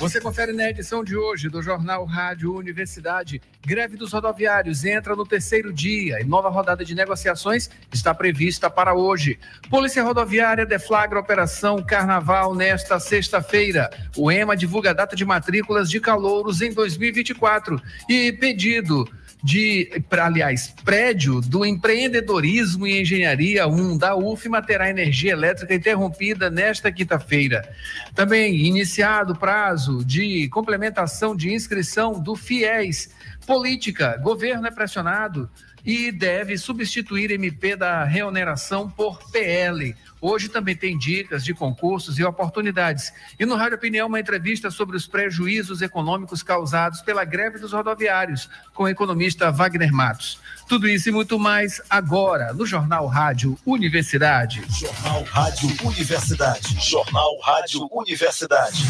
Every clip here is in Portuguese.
Você confere na edição de hoje do Jornal Rádio Universidade. Greve dos rodoviários entra no terceiro dia e nova rodada de negociações está prevista para hoje. Polícia Rodoviária deflagra operação Carnaval nesta sexta-feira. O EMA divulga a data de matrículas de calouros em 2024 e pedido de, aliás, prédio do empreendedorismo e engenharia 1 da UFMA terá energia elétrica interrompida nesta quinta-feira. Também iniciado o prazo de complementação de inscrição do FIES. Política, governo é pressionado e deve substituir MP da reoneração por PL. Hoje também tem dicas de concursos e oportunidades. E no Rádio Opinião, uma entrevista sobre os prejuízos econômicos causados pela greve dos rodoviários, com o economista Wagner Matos. Tudo isso e muito mais agora no Jornal Rádio Universidade. Jornal Rádio Universidade. Jornal Rádio Universidade.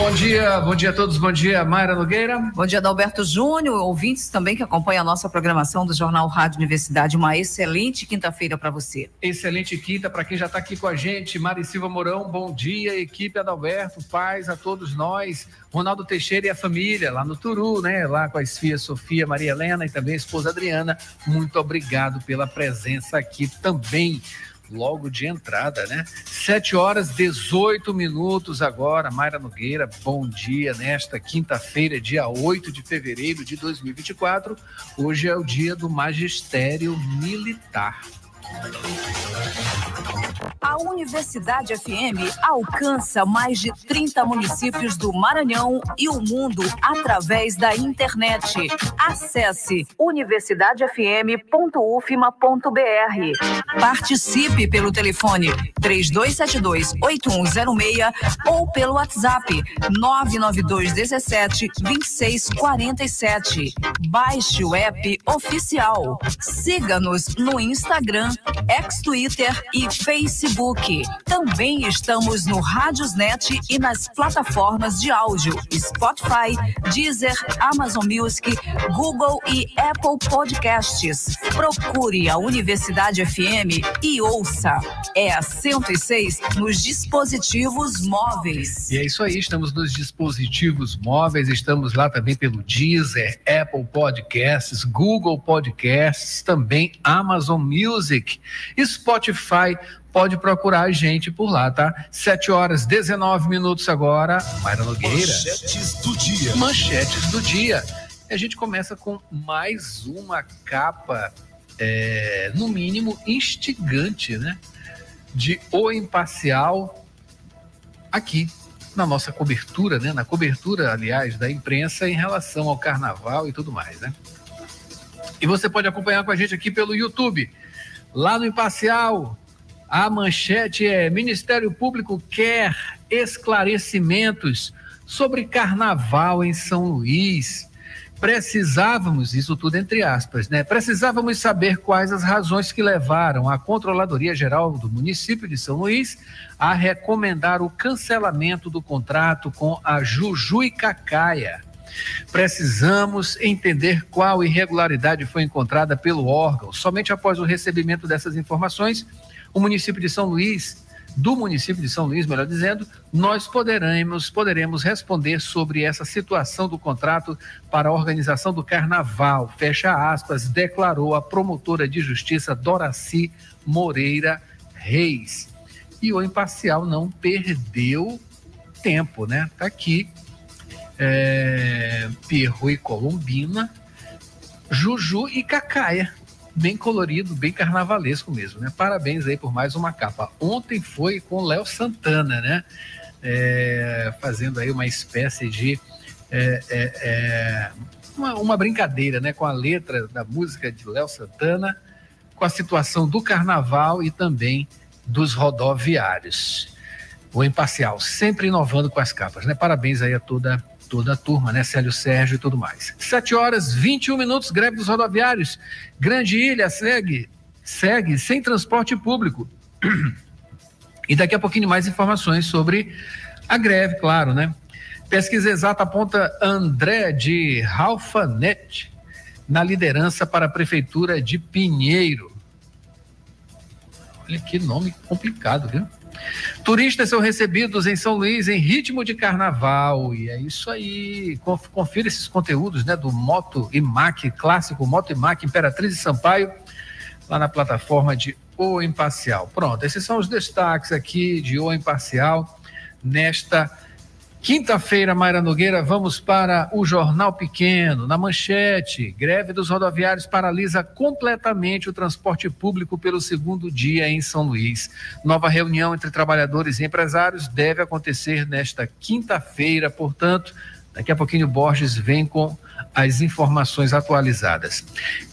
Bom dia, bom dia a todos, bom dia, Mayra Nogueira. Bom dia, Adalberto Júnior, ouvintes também que acompanham a nossa programação do Jornal Rádio Universidade. Uma excelente quinta-feira para você. Excelente quinta para quem já está aqui com a gente. Mari Silva Mourão, bom dia, equipe Adalberto, paz a todos nós. Ronaldo Teixeira e a família lá no Turu, né? Lá com as filhas Sofia, Maria Helena e também a esposa Adriana. Muito obrigado pela presença aqui também logo de entrada, né? 7 horas 18 minutos agora. Mayra Nogueira, bom dia nesta quinta-feira, dia 8 de fevereiro de 2024. Hoje é o dia do magistério militar. A Universidade FM alcança mais de 30 municípios do Maranhão e o mundo através da internet. Acesse universidadefm.ufma.br. Participe pelo telefone 3272-8106 ou pelo WhatsApp 99217-2647. Baixe o app oficial. Siga-nos no Instagram ex-Twitter e Facebook. Também estamos no Radiosnet e nas plataformas de áudio Spotify, Deezer, Amazon Music, Google e Apple Podcasts. Procure a Universidade FM e ouça. É a 106 nos dispositivos móveis. E é isso aí, estamos nos dispositivos móveis, estamos lá também pelo Deezer, Apple Podcasts, Google Podcasts, também Amazon Music. Spotify, pode procurar a gente por lá, tá? 7 horas 19 minutos agora. Mayra Nogueira. Manchetes do dia. Manchetes do dia. E a gente começa com mais uma capa, é, no mínimo, instigante, né? De O Imparcial aqui na nossa cobertura, né? Na cobertura, aliás, da imprensa em relação ao carnaval e tudo mais, né? E você pode acompanhar com a gente aqui pelo YouTube. Lá no Imparcial, a manchete é: Ministério Público quer esclarecimentos sobre carnaval em São Luís. Precisávamos, isso tudo entre aspas, né? Precisávamos saber quais as razões que levaram a Controladoria Geral do município de São Luís a recomendar o cancelamento do contrato com a Juju e Cacaia. Precisamos entender qual irregularidade foi encontrada pelo órgão. Somente após o recebimento dessas informações, o município de São Luís, do município de São Luís, melhor dizendo, nós poderemos, poderemos responder sobre essa situação do contrato para a organização do carnaval. Fecha aspas, declarou a promotora de justiça Doraci Moreira Reis. E o imparcial não perdeu tempo, né? Tá aqui é, e Colombina, Juju e Cacaia. Bem colorido, bem carnavalesco mesmo, né? Parabéns aí por mais uma capa. Ontem foi com Léo Santana, né? É, fazendo aí uma espécie de é, é, é uma, uma, brincadeira, né? Com a letra da música de Léo Santana, com a situação do carnaval e também dos rodoviários. O imparcial, sempre inovando com as capas, né? Parabéns aí a toda toda a turma, né? Célio Sérgio e tudo mais. 7 horas 21 minutos, greve dos rodoviários. Grande Ilha segue, segue sem transporte público. E daqui a pouquinho mais informações sobre a greve, claro, né? Pesquisa exata aponta André de Ralfanet na liderança para a prefeitura de Pinheiro. Olha que nome complicado, viu? Turistas são recebidos em São Luís em ritmo de carnaval. E é isso aí. Confira esses conteúdos né, do Moto Imac, clássico Moto Imac Imperatriz de Sampaio, lá na plataforma de O Imparcial. Pronto, esses são os destaques aqui de O Imparcial nesta Quinta-feira, Mayra Nogueira, vamos para o Jornal Pequeno. Na manchete, greve dos rodoviários paralisa completamente o transporte público pelo segundo dia em São Luís. Nova reunião entre trabalhadores e empresários deve acontecer nesta quinta-feira, portanto, daqui a pouquinho Borges vem com as informações atualizadas.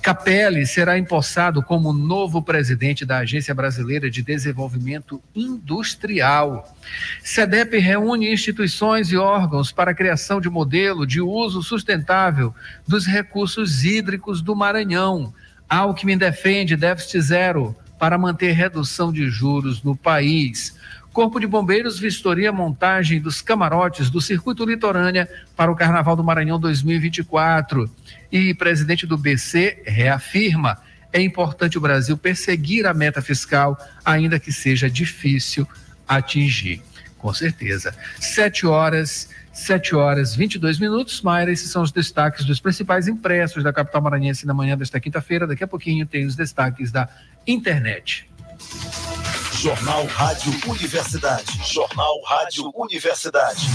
Capelli será empossado como novo presidente da Agência Brasileira de Desenvolvimento Industrial. SEDEP reúne instituições e órgãos para a criação de modelo de uso sustentável dos recursos hídricos do Maranhão. Alckmin defende déficit zero para manter redução de juros no país. Corpo de Bombeiros vistoria montagem dos camarotes do Circuito Litorânea para o Carnaval do Maranhão 2024. E presidente do BC reafirma: é importante o Brasil perseguir a meta fiscal, ainda que seja difícil atingir. Com certeza. Sete horas. 7 horas 22 minutos. Mayra, esses são os destaques dos principais impressos da capital maranhense na manhã desta quinta-feira. Daqui a pouquinho tem os destaques da internet. Jornal Rádio Universidade. Jornal Rádio Universidade.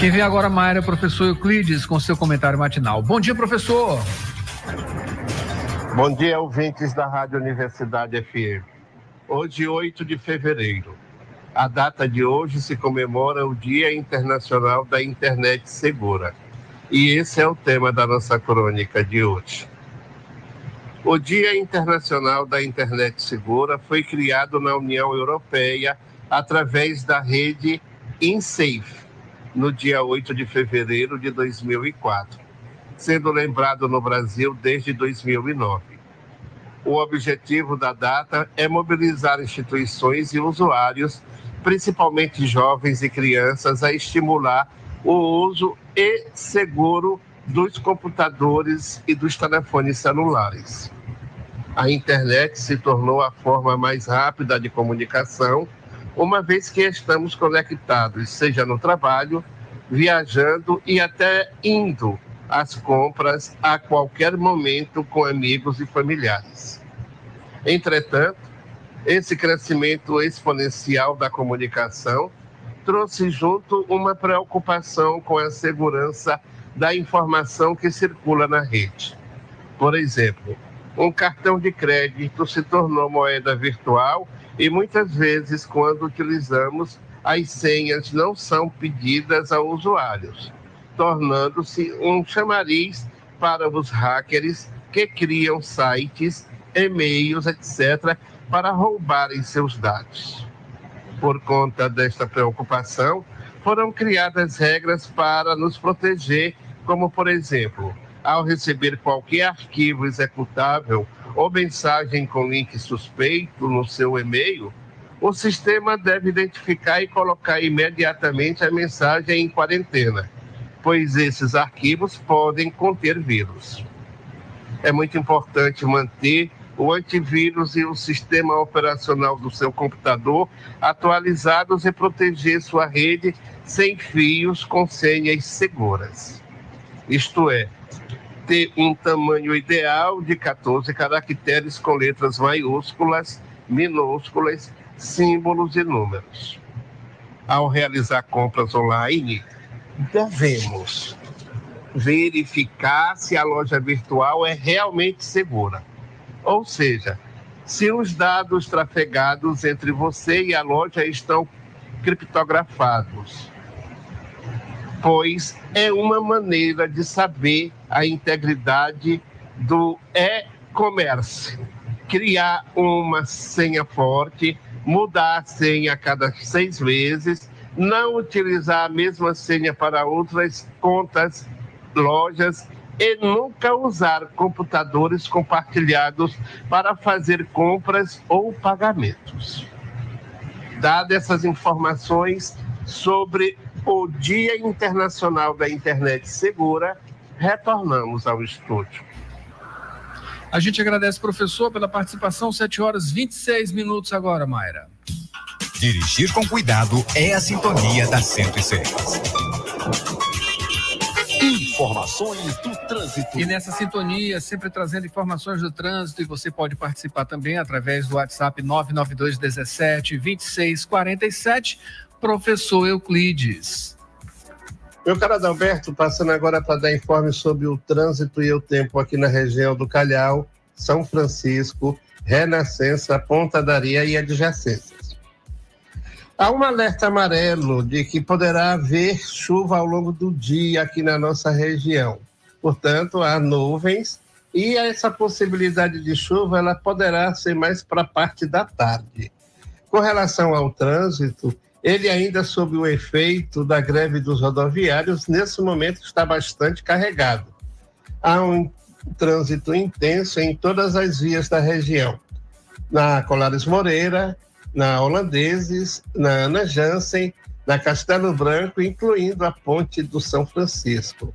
Quem vem agora, Mayra, é o professor Euclides, com seu comentário matinal. Bom dia, professor. Bom dia, ouvintes da Rádio Universidade FM. Hoje, 8 de fevereiro. A data de hoje se comemora o Dia Internacional da Internet Segura. E esse é o tema da nossa crônica de hoje. O Dia Internacional da Internet Segura foi criado na União Europeia através da rede InSafe, no dia 8 de fevereiro de 2004, sendo lembrado no Brasil desde 2009. O objetivo da data é mobilizar instituições e usuários, principalmente jovens e crianças, a estimular o uso e seguro dos computadores e dos telefones celulares. A internet se tornou a forma mais rápida de comunicação, uma vez que estamos conectados, seja no trabalho, viajando e até indo às compras a qualquer momento com amigos e familiares. Entretanto, esse crescimento exponencial da comunicação trouxe junto uma preocupação com a segurança da informação que circula na rede. Por exemplo, um cartão de crédito se tornou moeda virtual e muitas vezes, quando utilizamos, as senhas não são pedidas aos usuários, tornando-se um chamariz para os hackers que criam sites, e-mails, etc., para roubarem seus dados. Por conta desta preocupação, foram criadas regras para nos proteger, como, por exemplo, ao receber qualquer arquivo executável ou mensagem com link suspeito no seu e-mail, o sistema deve identificar e colocar imediatamente a mensagem em quarentena, pois esses arquivos podem conter vírus. É muito importante manter o antivírus e o sistema operacional do seu computador atualizados e proteger sua rede sem fios com senhas seguras. Isto é, ter um tamanho ideal de 14 caracteres com letras maiúsculas, minúsculas, símbolos e números. Ao realizar compras online, devemos verificar se a loja virtual é realmente segura. Ou seja, se os dados trafegados entre você e a loja estão criptografados pois é uma maneira de saber a integridade do e-commerce. Criar uma senha forte, mudar a senha a cada seis meses, não utilizar a mesma senha para outras contas, lojas e nunca usar computadores compartilhados para fazer compras ou pagamentos. Dadas essas informações sobre o Dia Internacional da Internet Segura, retornamos ao estúdio. A gente agradece, professor, pela participação. 7 horas 26 minutos agora, Mayra. Dirigir com cuidado é a sintonia da 106. Informações do trânsito. E nessa sintonia, sempre trazendo informações do trânsito, e você pode participar também através do WhatsApp 992 17 26 47. Professor Euclides. Meu caro Adalberto, passando agora para dar informe sobre o trânsito e o tempo aqui na região do Calhau, São Francisco, Renascença, Ponta Daria e adjacências. Há um alerta amarelo de que poderá haver chuva ao longo do dia aqui na nossa região. Portanto, há nuvens e essa possibilidade de chuva ela poderá ser mais para a parte da tarde. Com relação ao trânsito, ele ainda sob o efeito da greve dos rodoviários, nesse momento está bastante carregado. Há um trânsito intenso em todas as vias da região. Na Colares Moreira, na Holandeses, na Ana Jansen, na Castelo Branco, incluindo a Ponte do São Francisco.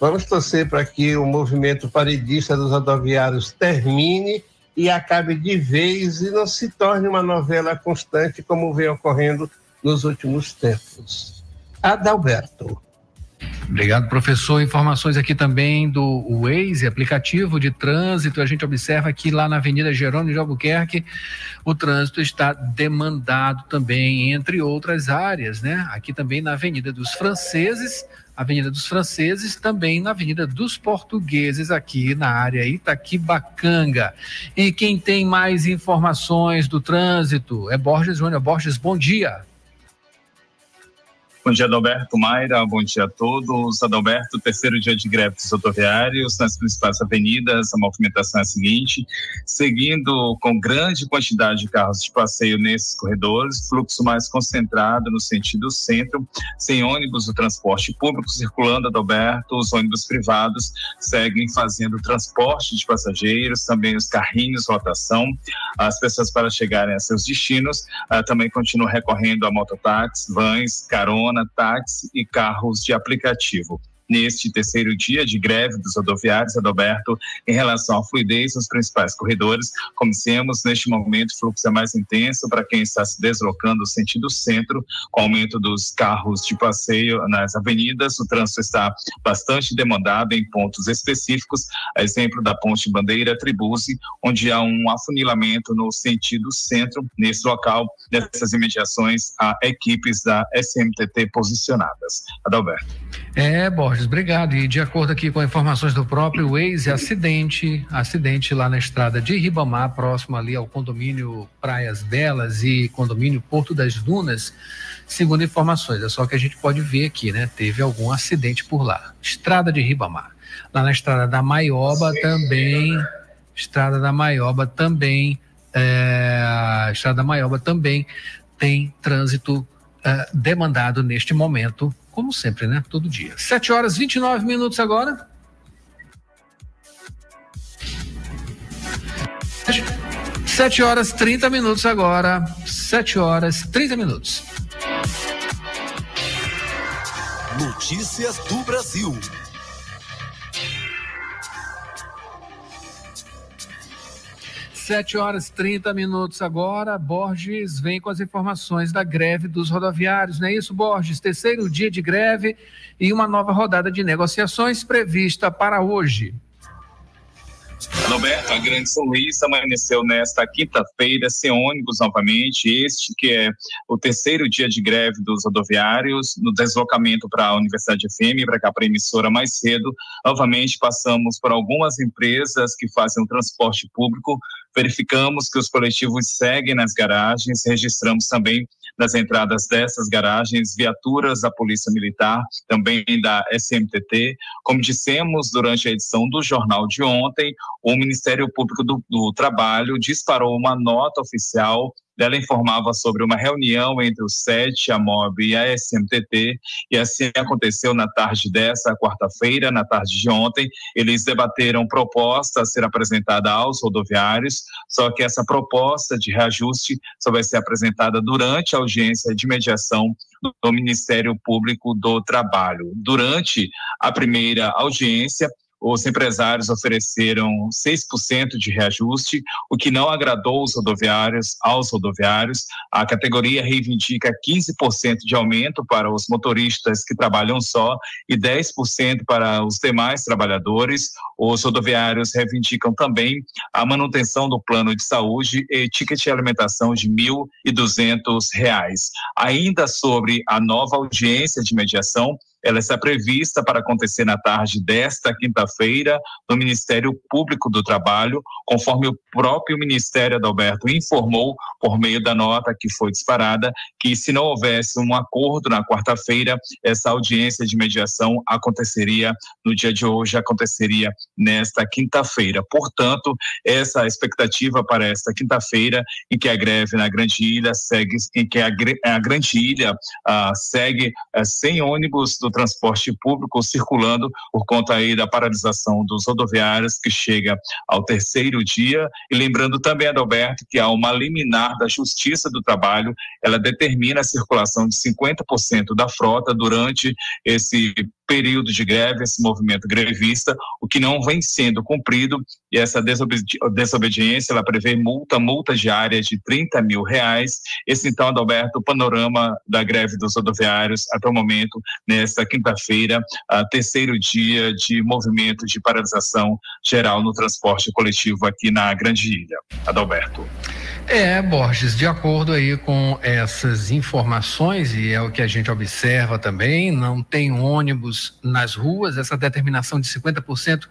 Vamos torcer para que o movimento paredista dos rodoviários termine e acabe de vez e não se torne uma novela constante como vem ocorrendo nos últimos tempos. Adalberto. Obrigado, professor. Informações aqui também do Waze, aplicativo de trânsito. A gente observa que lá na Avenida Jerônimo de Albuquerque o trânsito está demandado também, entre outras áreas, né? Aqui também na Avenida dos Franceses, Avenida dos Franceses, também na Avenida dos Portugueses, aqui na área Itaquibacanga. E quem tem mais informações do trânsito é Borges Júnior. Borges, bom dia. Bom dia, Adalberto Mayra. Bom dia a todos. Adalberto, terceiro dia de greve dos rodoviários nas principais avenidas. A movimentação é a seguinte: seguindo com grande quantidade de carros de passeio nesses corredores, fluxo mais concentrado no sentido centro, sem ônibus do transporte público circulando, Adalberto. Os ônibus privados seguem fazendo transporte de passageiros, também os carrinhos, rotação. As pessoas, para chegarem a seus destinos, uh, também continuam recorrendo a mototáxis, vans, carona táxi e carros de aplicativo neste terceiro dia de greve dos rodoviários, Adalberto, em relação à fluidez nos principais corredores. Como neste momento o fluxo é mais intenso para quem está se deslocando no sentido centro, com aumento dos carros de passeio nas avenidas. O trânsito está bastante demandado em pontos específicos, a exemplo da Ponte Bandeira Tribuse, onde há um afunilamento no sentido centro. Nesse local, nessas imediações, há equipes da SMTT posicionadas. Adalberto. É, Borges. Borges, obrigado. E de acordo aqui com informações do próprio Waze, acidente, acidente lá na estrada de Ribamar, próximo ali ao condomínio Praias Belas e condomínio Porto das Dunas, segundo informações. É só que a gente pode ver aqui, né? Teve algum acidente por lá. Estrada de Ribamar. Lá na estrada da Maioba Sim. também, estrada da Maioba também, é, estrada da Maioba também tem trânsito é, demandado neste momento como sempre, né? Todo dia. 7 horas 29 minutos agora. Sete horas 30 minutos agora. Sete horas 30 minutos. Notícias do Brasil. Sete horas 30 minutos agora. Borges vem com as informações da greve dos rodoviários, não é isso, Borges? Terceiro dia de greve e uma nova rodada de negociações prevista para hoje. Roberto, a Grande Luís amanheceu nesta quinta-feira sem ônibus novamente, este que é o terceiro dia de greve dos rodoviários, no deslocamento para a Universidade FM, para cá para a emissora mais cedo. Novamente passamos por algumas empresas que fazem o transporte público, verificamos que os coletivos seguem nas garagens, registramos também nas entradas dessas garagens viaturas da Polícia Militar, também da SMTT. Como dissemos durante a edição do jornal de ontem, o Ministério Público do, do Trabalho disparou uma nota oficial ela informava sobre uma reunião entre o SET, a MOB e a SMTT, e assim aconteceu na tarde dessa quarta-feira, na tarde de ontem. Eles debateram proposta a ser apresentada aos rodoviários, só que essa proposta de reajuste só vai ser apresentada durante a audiência de mediação do Ministério Público do Trabalho. Durante a primeira audiência, os empresários ofereceram 6% de reajuste, o que não agradou os rodoviários, aos rodoviários. A categoria reivindica 15% de aumento para os motoristas que trabalham só e 10% para os demais trabalhadores. Os rodoviários reivindicam também a manutenção do plano de saúde e ticket de alimentação de R$ 1.200. Ainda sobre a nova audiência de mediação, ela está prevista para acontecer na tarde desta quinta-feira no Ministério Público do Trabalho, conforme o próprio Ministério Adalberto informou por meio da nota que foi disparada que se não houvesse um acordo na quarta-feira, essa audiência de mediação aconteceria no dia de hoje, aconteceria nesta quinta-feira. Portanto, essa expectativa para esta quinta-feira em que a greve na Grande Ilha segue, em que a, a Grande Ilha ah, segue ah, sem ônibus do transporte público circulando por conta aí da paralisação dos rodoviários que chega ao terceiro dia. E lembrando também Adalberto que há uma liminar da Justiça do Trabalho, ela determina a circulação de 50% da frota durante esse período de greve, esse movimento grevista, o que não vem sendo cumprido, e essa desobedi desobediência, ela prevê multa, multa diária de 30 mil reais. Esse então, Adalberto, o panorama da greve dos rodoviários até o momento, nesta quinta-feira, terceiro dia de movimento de paralisação geral no transporte coletivo aqui na Grande Ilha. Adalberto. É, Borges, de acordo aí com essas informações, e é o que a gente observa também, não tem ônibus nas ruas, essa determinação de 50%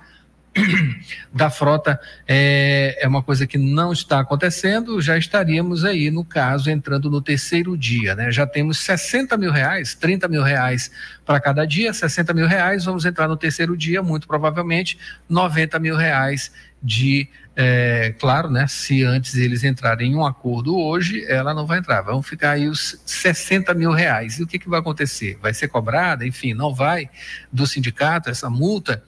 da frota é, é uma coisa que não está acontecendo, já estaríamos aí, no caso, entrando no terceiro dia, né? Já temos 60 mil reais, 30 mil reais para cada dia, 60 mil reais, vamos entrar no terceiro dia, muito provavelmente 90 mil reais de, é, claro, né? Se antes eles entrarem em um acordo hoje, ela não vai entrar, vão ficar aí os 60 mil reais. E o que, que vai acontecer? Vai ser cobrada, enfim, não vai do sindicato essa multa,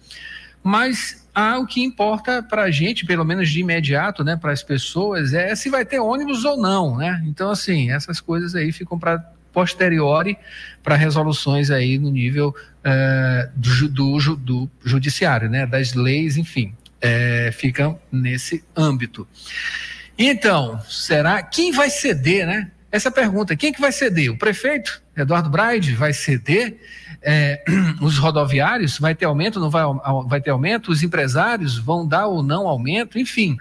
mas ah, o que importa para a gente, pelo menos de imediato, né, para as pessoas, é se vai ter ônibus ou não, né? Então, assim, essas coisas aí ficam para posteriori para resoluções aí no nível uh, do, do, do, judiciário, né, das leis, enfim, é, ficam nesse âmbito. Então, será quem vai ceder, né? Essa pergunta, quem que vai ceder? O prefeito Eduardo Braide vai ceder? é, os rodoviários, vai ter aumento, não vai, vai ter aumento, os empresários vão dar ou não aumento, enfim.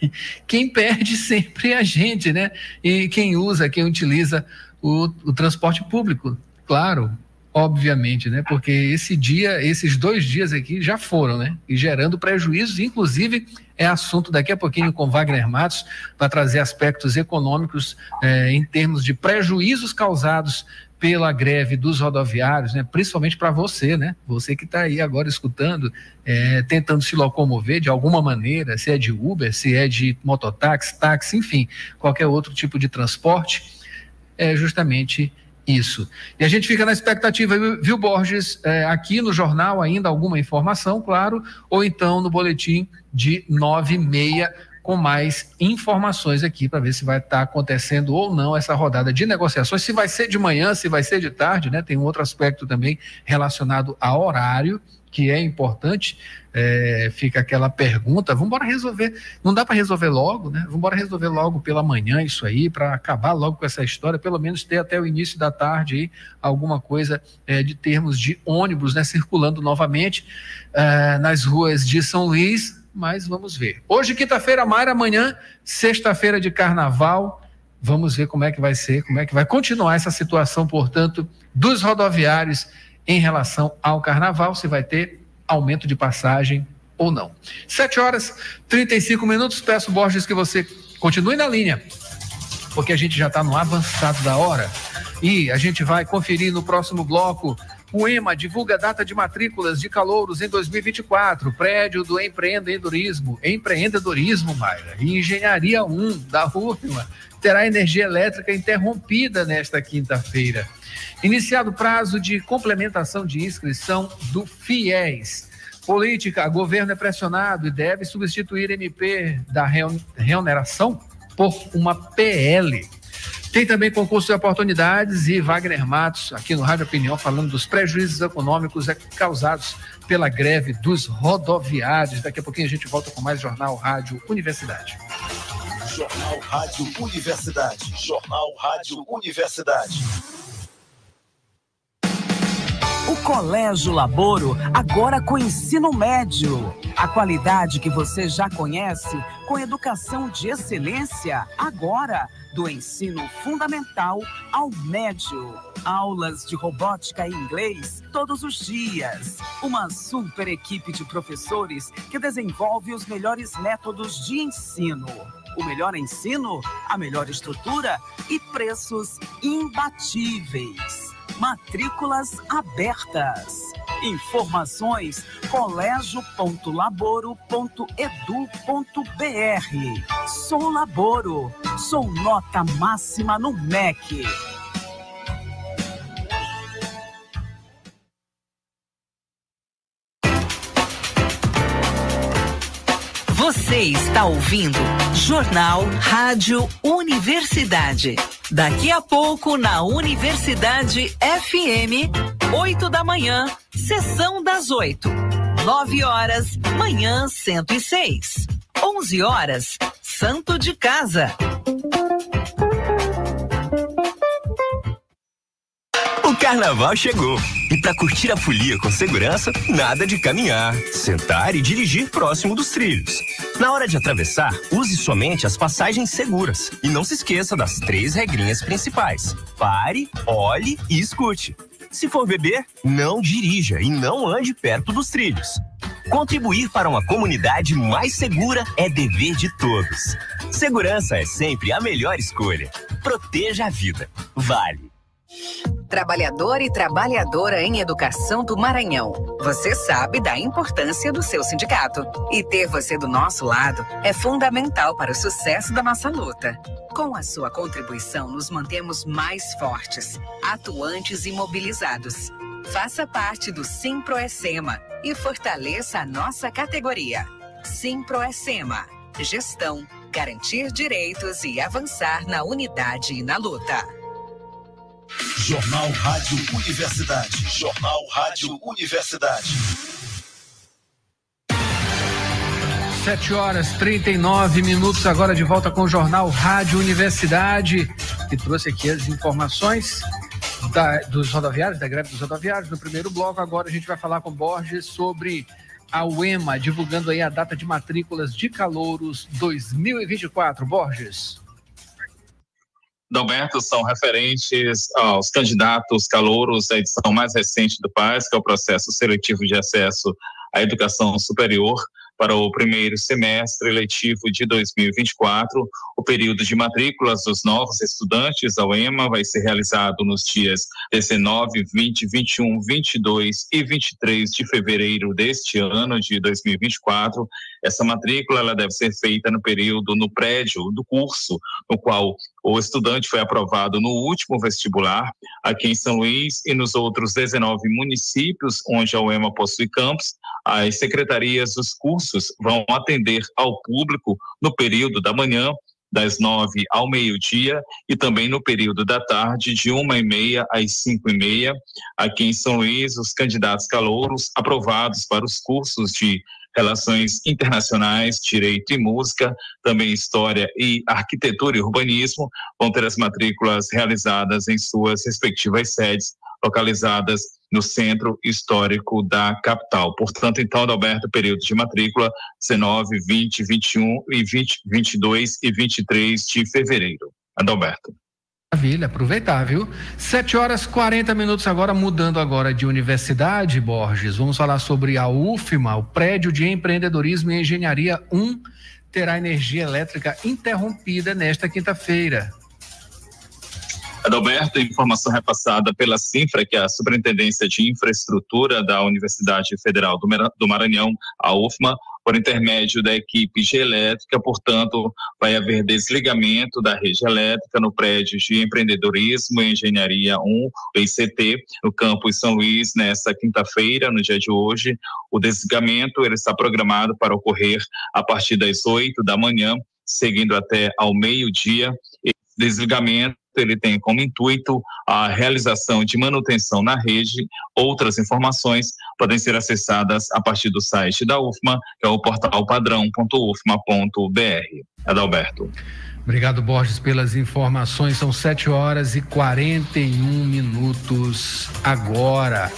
Quem perde sempre é a gente, né? E quem usa, quem utiliza o, o transporte público, claro, obviamente, né? Porque esse dia, esses dois dias aqui já foram, né? E gerando prejuízos, inclusive é assunto daqui a pouquinho com Wagner Matos para trazer aspectos econômicos é, em termos de prejuízos causados pela greve dos rodoviários, né? principalmente para você, né? Você que está aí agora escutando, é, tentando se locomover de alguma maneira, se é de Uber, se é de mototáxi, táxi, enfim, qualquer outro tipo de transporte, é justamente isso. E a gente fica na expectativa, viu, Borges, é, aqui no jornal ainda alguma informação, claro, ou então no boletim de nove e meia com mais informações aqui para ver se vai estar tá acontecendo ou não essa rodada de negociações, se vai ser de manhã, se vai ser de tarde, né? Tem um outro aspecto também relacionado a horário, que é importante. É, fica aquela pergunta, vamos embora resolver. Não dá para resolver logo, né? Vamos embora resolver logo pela manhã isso aí, para acabar logo com essa história, pelo menos ter até o início da tarde aí alguma coisa é, de termos de ônibus, né? Circulando novamente é, nas ruas de São Luís, mas vamos ver. Hoje, quinta-feira, Mara, amanhã, sexta-feira de carnaval. Vamos ver como é que vai ser, como é que vai continuar essa situação, portanto, dos rodoviários em relação ao carnaval, se vai ter aumento de passagem ou não. Sete horas, 35 minutos. Peço, Borges, que você continue na linha, porque a gente já está no avançado da hora. E a gente vai conferir no próximo bloco o EMA divulga data de matrículas de calouros em 2024. Prédio do empreendedorismo. Empreendedorismo, Mayra. E Engenharia 1 da UFMA terá energia elétrica interrompida nesta quinta-feira. Iniciado o prazo de complementação de inscrição do FIES. Política, governo é pressionado e deve substituir MP da reoneração por uma PL. Tem também concurso de oportunidades e Wagner Matos, aqui no Rádio Opinião, falando dos prejuízos econômicos causados pela greve dos rodoviários. Daqui a pouquinho a gente volta com mais Jornal Rádio Universidade. Jornal Rádio Universidade. Jornal Rádio Universidade. O Colégio Laboro, agora com ensino médio. A qualidade que você já conhece, com educação de excelência, agora, do ensino fundamental ao médio. Aulas de robótica e inglês todos os dias. Uma super equipe de professores que desenvolve os melhores métodos de ensino. O melhor ensino, a melhor estrutura e preços imbatíveis matrículas abertas. Informações colégio.laboro.edu.br. Sou Laboro, sou nota máxima no MEC. Você está ouvindo Jornal Rádio Universidade. Daqui a pouco na Universidade FM, 8 da manhã, sessão das 8. 9 horas, manhã 106. 11 horas, Santo de Casa. O carnaval chegou. E para curtir a folia com segurança, nada de caminhar, sentar e dirigir próximo dos trilhos. Na hora de atravessar, use somente as passagens seguras. E não se esqueça das três regrinhas principais: pare, olhe e escute. Se for beber, não dirija e não ande perto dos trilhos. Contribuir para uma comunidade mais segura é dever de todos. Segurança é sempre a melhor escolha. Proteja a vida. Vale. Trabalhador e trabalhadora em educação do Maranhão. Você sabe da importância do seu sindicato. E ter você do nosso lado é fundamental para o sucesso da nossa luta. Com a sua contribuição, nos mantemos mais fortes, atuantes e mobilizados. Faça parte do Simproecema e fortaleça a nossa categoria. Simproecema. Gestão, garantir direitos e avançar na unidade e na luta. Jornal Rádio Universidade. Jornal Rádio Universidade. Sete horas 39 minutos agora de volta com o Jornal Rádio Universidade, que trouxe aqui as informações da, dos rodoviários, da greve dos rodoviários. No primeiro bloco, agora a gente vai falar com Borges sobre a UEMA, divulgando aí a data de matrículas de calouros 2024. Borges. Dalberto são referentes aos candidatos calouros da edição mais recente do PAS, que é o processo seletivo de acesso à educação superior para o primeiro semestre letivo de 2024. O período de matrículas dos novos estudantes ao EMA vai ser realizado nos dias 19, 20, 21, 22 e 23 de fevereiro deste ano de 2024. Essa matrícula ela deve ser feita no período no prédio do curso no qual o estudante foi aprovado no último vestibular aqui em São Luís e nos outros 19 municípios onde a UEMA possui campos. As secretarias dos cursos vão atender ao público no período da manhã, das nove ao meio-dia, e também no período da tarde, de uma e meia às cinco e meia. Aqui em São Luís, os candidatos calouros aprovados para os cursos de Relações Internacionais, Direito e Música, também História e Arquitetura e Urbanismo, vão ter as matrículas realizadas em suas respectivas sedes, localizadas no centro histórico da capital. Portanto, então, Adalberto, período de matrícula 19, 20, 21 e 20, 22 e 23 de fevereiro. Adalberto. Maravilha, aproveitar, viu? 7 horas 40 minutos agora, mudando agora de universidade, Borges. Vamos falar sobre a UFMA, o prédio de empreendedorismo e engenharia 1 terá energia elétrica interrompida nesta quinta-feira. Adalberto, informação repassada pela CINFRA, que é a Superintendência de Infraestrutura da Universidade Federal do Maranhão, a UFMA, por intermédio da equipe G Elétrica, portanto, vai haver desligamento da rede elétrica no prédio de empreendedorismo e engenharia 1, o ICT, no campus São Luís, nesta quinta-feira, no dia de hoje. O desligamento ele está programado para ocorrer a partir das 8 da manhã, seguindo até ao meio-dia. Desligamento ele tem como intuito a realização de manutenção na rede. Outras informações podem ser acessadas a partir do site da UFMA, que é o portal padrão.ufma.br. Adalberto. Obrigado, Borges, pelas informações. São 7 horas e 41 minutos agora.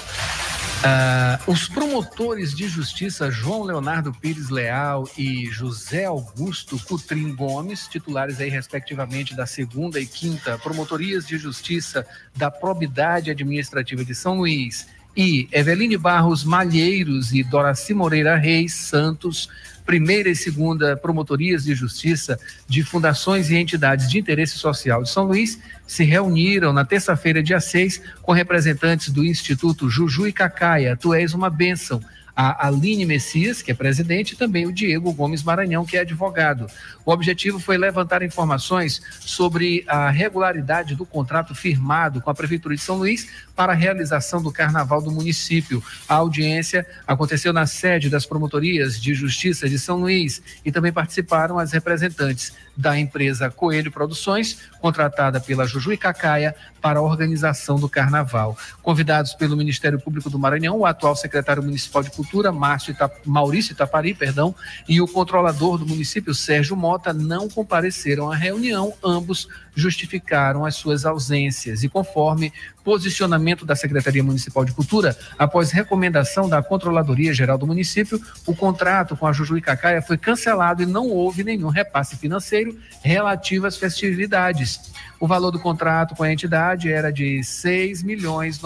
Uh, os promotores de justiça João Leonardo Pires Leal e José Augusto Cutrim Gomes, titulares aí respectivamente da segunda e quinta promotorias de justiça da Probidade Administrativa de São Luís, e Eveline Barros Malheiros e Doraci Moreira Reis Santos, primeira e segunda promotorias de justiça de fundações e entidades de interesse social de São Luís se reuniram na terça-feira, dia 6, com representantes do Instituto Juju e Cacaia. Tu és uma bênção a Aline Messias, que é presidente, e também o Diego Gomes Maranhão, que é advogado. O objetivo foi levantar informações sobre a regularidade do contrato firmado com a Prefeitura de São Luís para a realização do Carnaval do município. A audiência aconteceu na sede das promotorias de justiça de São Luís e também participaram as representantes da empresa Coelho Produções, contratada pela Juju e Cacaia para a organização do Carnaval. Convidados pelo Ministério Público do Maranhão, o atual secretário municipal de Cultura, Márcio Itap... Maurício Itapari, perdão, e o controlador do município, Sérgio Mota, não compareceram à reunião, ambos justificaram as suas ausências. E conforme posicionamento da Secretaria Municipal de Cultura, após recomendação da Controladoria Geral do município, o contrato com a Juju e Cacaia foi cancelado e não houve nenhum repasse financeiro relativo às festividades. O valor do contrato com a entidade era de 6 milhões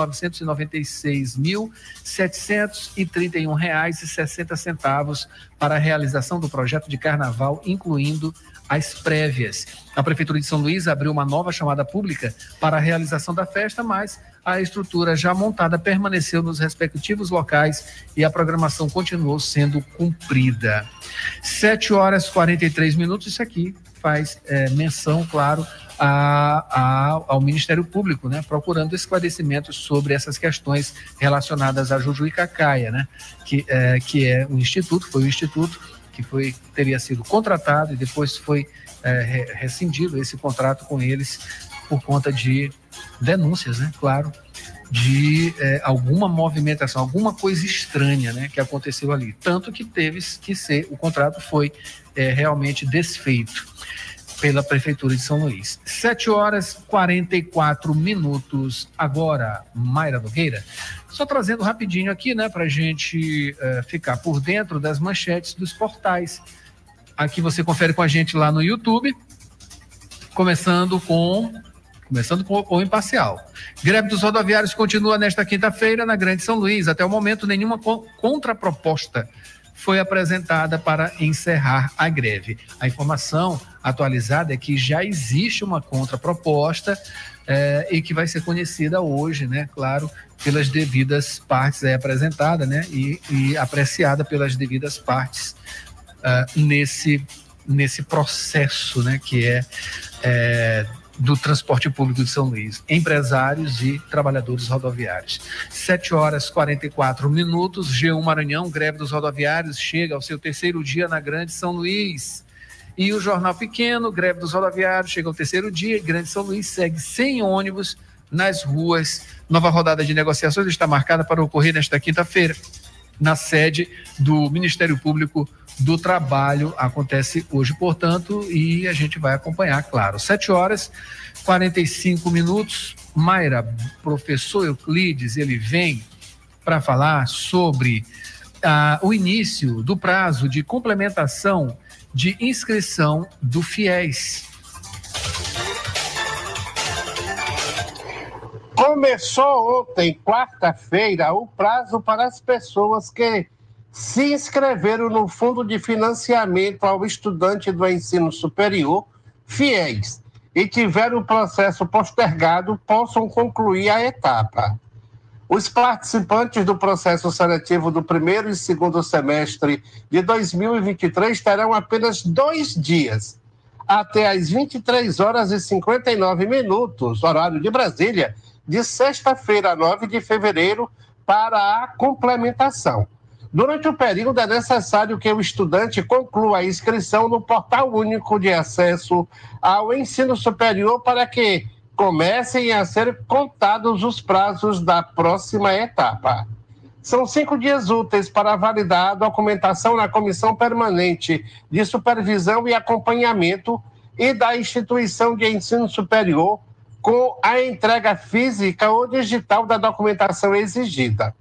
mil reais e 60 centavos para a realização do projeto de carnaval, incluindo as prévias. A Prefeitura de São Luís abriu uma nova chamada pública para a realização da festa, mas a estrutura já montada permaneceu nos respectivos locais e a programação continuou sendo cumprida. 7 horas e 43 minutos, isso aqui faz é, menção, claro, a, a, ao Ministério Público, né, procurando esclarecimentos sobre essas questões relacionadas Juju e Cacaia, né, que, é, que é o Instituto, foi o Instituto que foi, teria sido contratado e depois foi é, rescindido esse contrato com eles por conta de denúncias, né? Claro, de é, alguma movimentação, alguma coisa estranha, né? Que aconteceu ali. Tanto que teve que ser, o contrato foi é, realmente desfeito pela Prefeitura de São Luís. 7 horas 44 minutos agora, Mayra Nogueira. Só trazendo rapidinho aqui, né, para a gente é, ficar por dentro das manchetes dos portais. Aqui você confere com a gente lá no YouTube, começando com começando com o imparcial. Greve dos rodoviários continua nesta quinta-feira na Grande São Luís. Até o momento, nenhuma contraproposta foi apresentada para encerrar a greve. A informação atualizada é que já existe uma contraproposta é, e que vai ser conhecida hoje, né? Claro, pelas devidas partes é apresentada, né? E, e apreciada pelas devidas partes uh, nesse nesse processo, né? Que é, é do transporte público de São Luís, empresários e trabalhadores rodoviários. 7 horas 44 minutos, G1 Maranhão, greve dos rodoviários, chega ao seu terceiro dia na Grande São Luís. E o Jornal Pequeno, greve dos rodoviários, chega ao terceiro dia, Grande São Luís segue sem ônibus nas ruas. Nova rodada de negociações está marcada para ocorrer nesta quinta-feira, na sede do Ministério Público do trabalho acontece hoje, portanto, e a gente vai acompanhar, claro. Sete horas, 45 minutos. Mayra, professor Euclides, ele vem para falar sobre ah, o início do prazo de complementação de inscrição do FIES. Começou ontem, quarta-feira, o prazo para as pessoas que se inscreveram no Fundo de Financiamento ao Estudante do Ensino Superior, FIES, e tiveram o processo postergado, possam concluir a etapa. Os participantes do processo seletivo do primeiro e segundo semestre de 2023 terão apenas dois dias, até às 23 horas e 59 minutos, horário de Brasília, de sexta-feira, 9 de fevereiro, para a complementação. Durante o período, é necessário que o estudante conclua a inscrição no Portal Único de Acesso ao Ensino Superior para que comecem a ser contados os prazos da próxima etapa. São cinco dias úteis para validar a documentação na Comissão Permanente de Supervisão e Acompanhamento e da instituição de ensino superior com a entrega física ou digital da documentação exigida.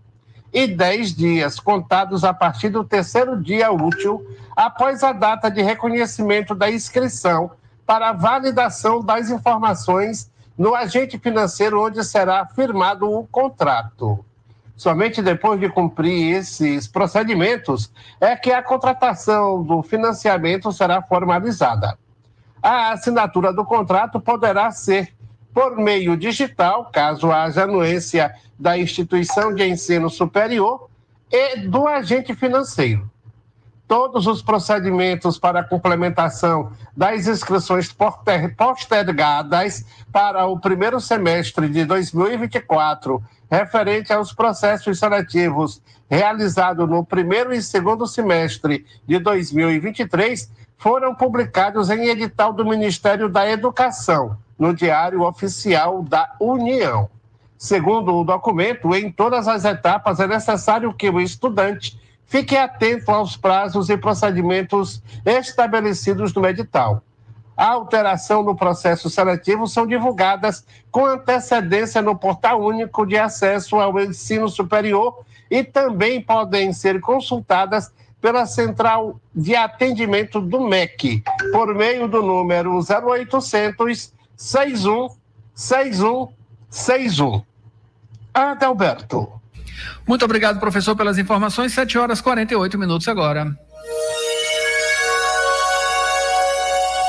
E dez dias contados a partir do terceiro dia útil após a data de reconhecimento da inscrição para validação das informações no agente financeiro onde será firmado o contrato. Somente depois de cumprir esses procedimentos é que a contratação do financiamento será formalizada. A assinatura do contrato poderá ser por meio digital, caso haja anuência da instituição de ensino superior e do agente financeiro todos os procedimentos para a complementação das inscrições postergadas para o primeiro semestre de 2024, referente aos processos seletivos realizados no primeiro e segundo semestre de 2023, foram publicados em edital do Ministério da Educação, no Diário Oficial da União. Segundo o documento, em todas as etapas é necessário que o estudante Fique atento aos prazos e procedimentos estabelecidos no edital. A alteração no processo seletivo são divulgadas com antecedência no Portal Único de Acesso ao Ensino Superior e também podem ser consultadas pela Central de Atendimento do MEC, por meio do número 0800 61 61 61. Adalberto. Muito obrigado, professor, pelas informações. 7 horas 48 minutos agora.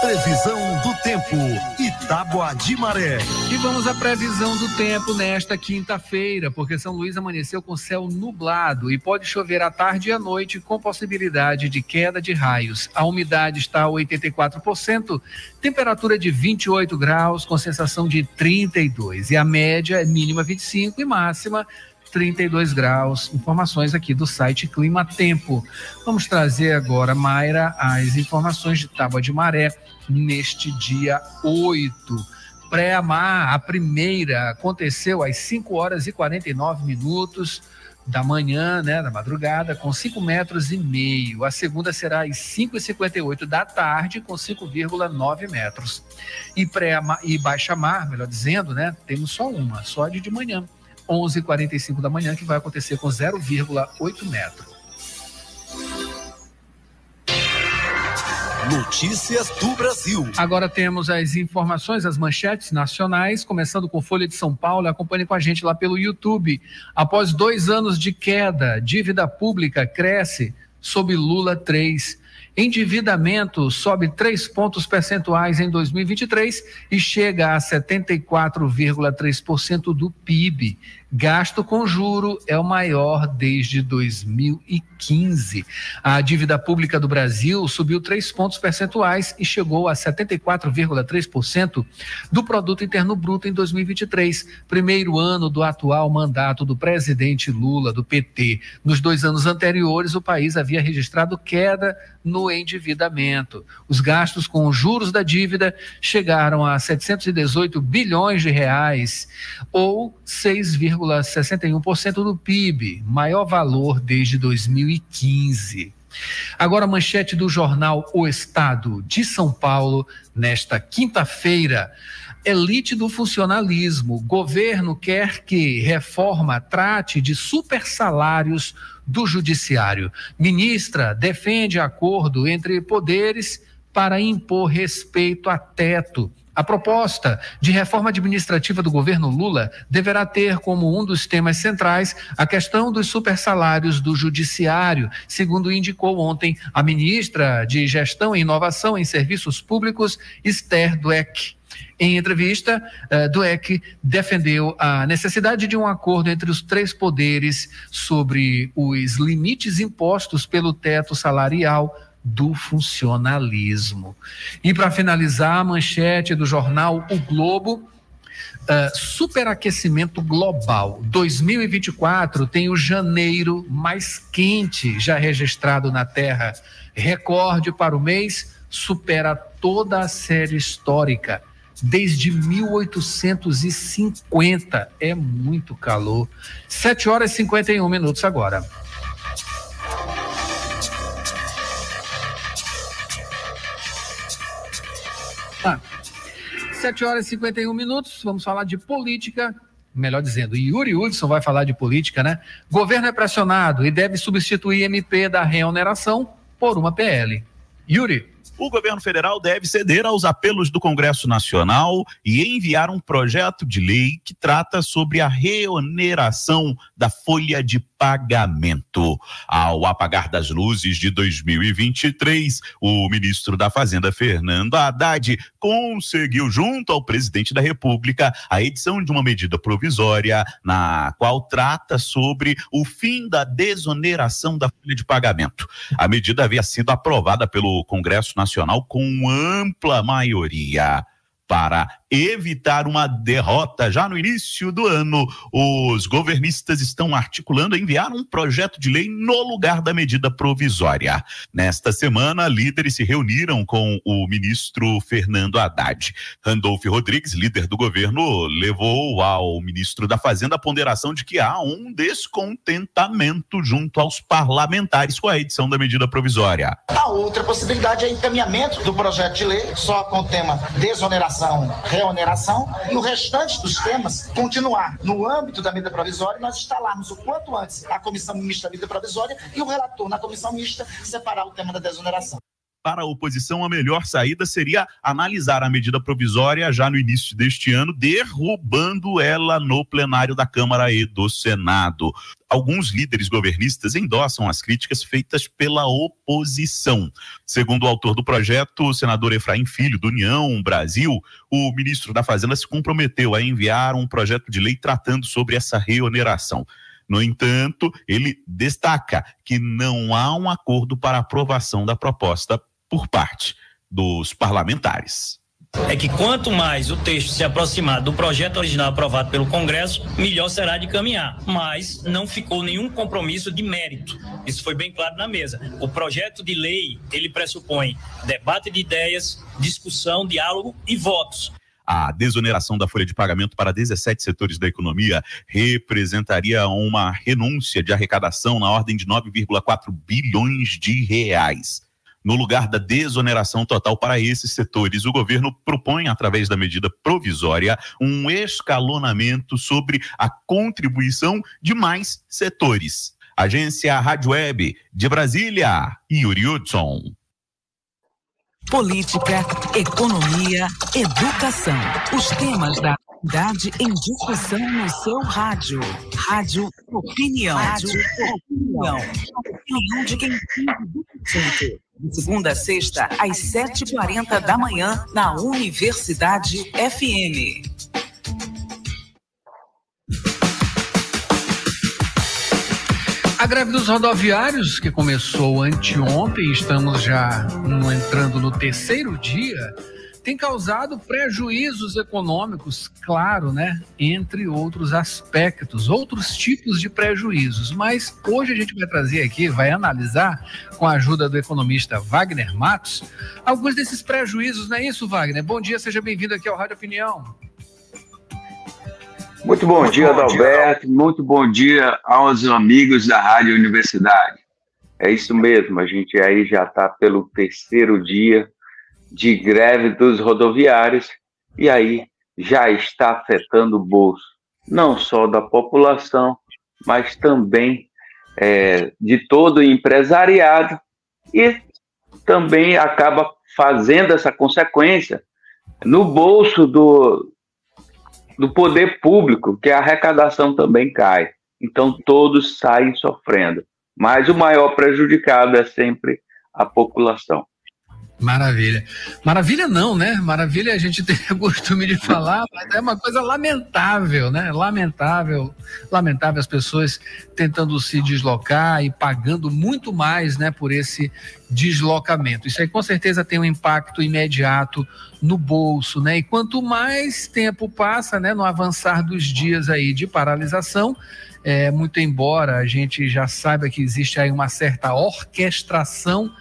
Previsão do tempo, Itágua de Maré. E vamos à previsão do tempo nesta quinta-feira, porque São Luís amanheceu com céu nublado e pode chover à tarde e à noite com possibilidade de queda de raios. A umidade está a 84%, temperatura de 28 graus com sensação de 32 e a média é mínima 25 e máxima 32 graus. Informações aqui do site Clima Tempo. Vamos trazer agora, Mayra, as informações de Tábua de Maré neste dia 8. Pré-amar, a primeira aconteceu às 5 horas e 49 minutos da manhã, né, da madrugada, com 5 metros e meio. A segunda será às 5 e 58 da tarde, com 5,9 metros. E, pré e baixa mar, melhor dizendo, né, temos só uma, só de de manhã, 11h45 da manhã, que vai acontecer com 0,8 metro. Notícias do Brasil. Agora temos as informações, as manchetes nacionais, começando com Folha de São Paulo. Acompanhe com a gente lá pelo YouTube. Após dois anos de queda, dívida pública cresce sob Lula 3. Endividamento sobe 3 pontos percentuais em 2023 e chega a 74,3% do PIB. Gasto com juro é o maior desde 2015. A dívida pública do Brasil subiu 3 pontos percentuais e chegou a 74,3% do produto interno bruto em 2023, primeiro ano do atual mandato do presidente Lula do PT. Nos dois anos anteriores, o país havia registrado queda no endividamento. Os gastos com juros da dívida chegaram a 718 bilhões de reais ou 6, 0,61% do PIB, maior valor desde 2015. Agora, manchete do jornal O Estado de São Paulo, nesta quinta-feira. Elite do funcionalismo. Governo quer que reforma trate de super salários do judiciário. Ministra defende acordo entre poderes para impor respeito a teto a proposta de reforma administrativa do governo Lula deverá ter como um dos temas centrais a questão dos supersalários do judiciário, segundo indicou ontem a ministra de Gestão e Inovação em Serviços Públicos, Esther Dweck. Em entrevista, uh, Dweck defendeu a necessidade de um acordo entre os três poderes sobre os limites impostos pelo teto salarial do funcionalismo. E para finalizar, a manchete do jornal O Globo. Uh, superaquecimento global. 2024 tem o janeiro mais quente já registrado na Terra. Recorde para o mês supera toda a série histórica. desde 1850. É muito calor. 7 horas e 51 minutos agora. 7 horas e 51 minutos, vamos falar de política. Melhor dizendo, Yuri Hudson vai falar de política, né? Governo é pressionado e deve substituir MP da reoneração por uma PL. Yuri o governo federal deve ceder aos apelos do Congresso Nacional e enviar um projeto de lei que trata sobre a reoneração da folha de pagamento. Ao apagar das luzes de 2023, o ministro da Fazenda, Fernando Haddad, conseguiu, junto ao presidente da República, a edição de uma medida provisória na qual trata sobre o fim da desoneração da folha de pagamento. A medida havia sido aprovada pelo Congresso Nacional com ampla maioria para evitar uma derrota já no início do ano, os governistas estão articulando enviar um projeto de lei no lugar da medida provisória. Nesta semana, líderes se reuniram com o ministro Fernando Haddad. Randolph Rodrigues, líder do governo, levou ao ministro da Fazenda a ponderação de que há um descontentamento junto aos parlamentares com a edição da medida provisória. A outra possibilidade é encaminhamento do projeto de lei só com o tema desoneração reoneração e o restante dos temas continuar no âmbito da medida provisória, nós instalarmos o quanto antes a comissão mista da medida provisória e o relator na comissão mista separar o tema da desoneração para a oposição, a melhor saída seria analisar a medida provisória já no início deste ano, derrubando ela no plenário da Câmara e do Senado. Alguns líderes governistas endossam as críticas feitas pela oposição. Segundo o autor do projeto, o senador Efraim Filho, do União Brasil, o ministro da Fazenda se comprometeu a enviar um projeto de lei tratando sobre essa reoneração. No entanto, ele destaca que não há um acordo para aprovação da proposta por parte dos parlamentares é que quanto mais o texto se aproximar do projeto original aprovado pelo Congresso, melhor será de caminhar. Mas não ficou nenhum compromisso de mérito. Isso foi bem claro na mesa. O projeto de lei, ele pressupõe debate de ideias, discussão, diálogo e votos. A desoneração da folha de pagamento para 17 setores da economia representaria uma renúncia de arrecadação na ordem de 9,4 bilhões de reais. No lugar da desoneração total para esses setores, o governo propõe, através da medida provisória, um escalonamento sobre a contribuição de mais setores. Agência Rádio Web de Brasília, Yuri Hudson. Política, economia, educação. Os temas da cidade em discussão no seu rádio. Rádio Opinião. Rádio Opinião. Opinião de quem entende do. Segunda a sexta, às 7h40 da manhã, na Universidade FM. A greve dos rodoviários, que começou anteontem, estamos já entrando no terceiro dia tem causado prejuízos econômicos, claro, né? Entre outros aspectos, outros tipos de prejuízos. Mas hoje a gente vai trazer aqui, vai analisar, com a ajuda do economista Wagner Matos, alguns desses prejuízos, não é isso, Wagner? Bom dia, seja bem-vindo aqui ao Rádio Opinião. Muito bom muito dia, Adalberto. Muito bom dia aos amigos da Rádio Universidade. É isso mesmo, a gente aí já está pelo terceiro dia de greve dos rodoviários, e aí já está afetando o bolso, não só da população, mas também é, de todo o empresariado, e também acaba fazendo essa consequência no bolso do, do poder público, que a arrecadação também cai. Então todos saem sofrendo. Mas o maior prejudicado é sempre a população. Maravilha. Maravilha não, né? Maravilha a gente tem o costume de falar, mas é uma coisa lamentável, né? Lamentável, lamentável as pessoas tentando se deslocar e pagando muito mais, né, por esse deslocamento. Isso aí com certeza tem um impacto imediato no bolso, né? E quanto mais tempo passa, né, no avançar dos dias aí de paralisação, é, muito embora a gente já saiba que existe aí uma certa orquestração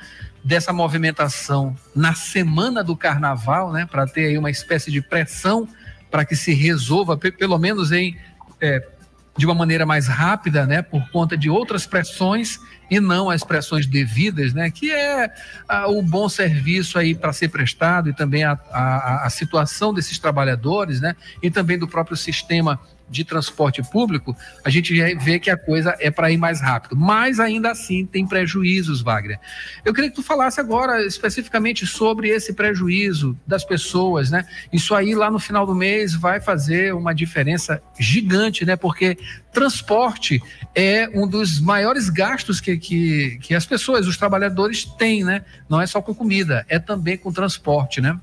dessa movimentação na semana do carnaval, né, para ter aí uma espécie de pressão para que se resolva, pelo menos em é, de uma maneira mais rápida, né, por conta de outras pressões e não as pressões devidas, né, que é a, o bom serviço aí para ser prestado e também a, a, a situação desses trabalhadores, né, e também do próprio sistema de transporte público, a gente vê que a coisa é para ir mais rápido. Mas ainda assim tem prejuízos, Wagner. Eu queria que tu falasse agora especificamente sobre esse prejuízo das pessoas, né? Isso aí lá no final do mês vai fazer uma diferença gigante, né? Porque transporte é um dos maiores gastos que, que, que as pessoas, os trabalhadores têm, né? Não é só com comida, é também com transporte, né?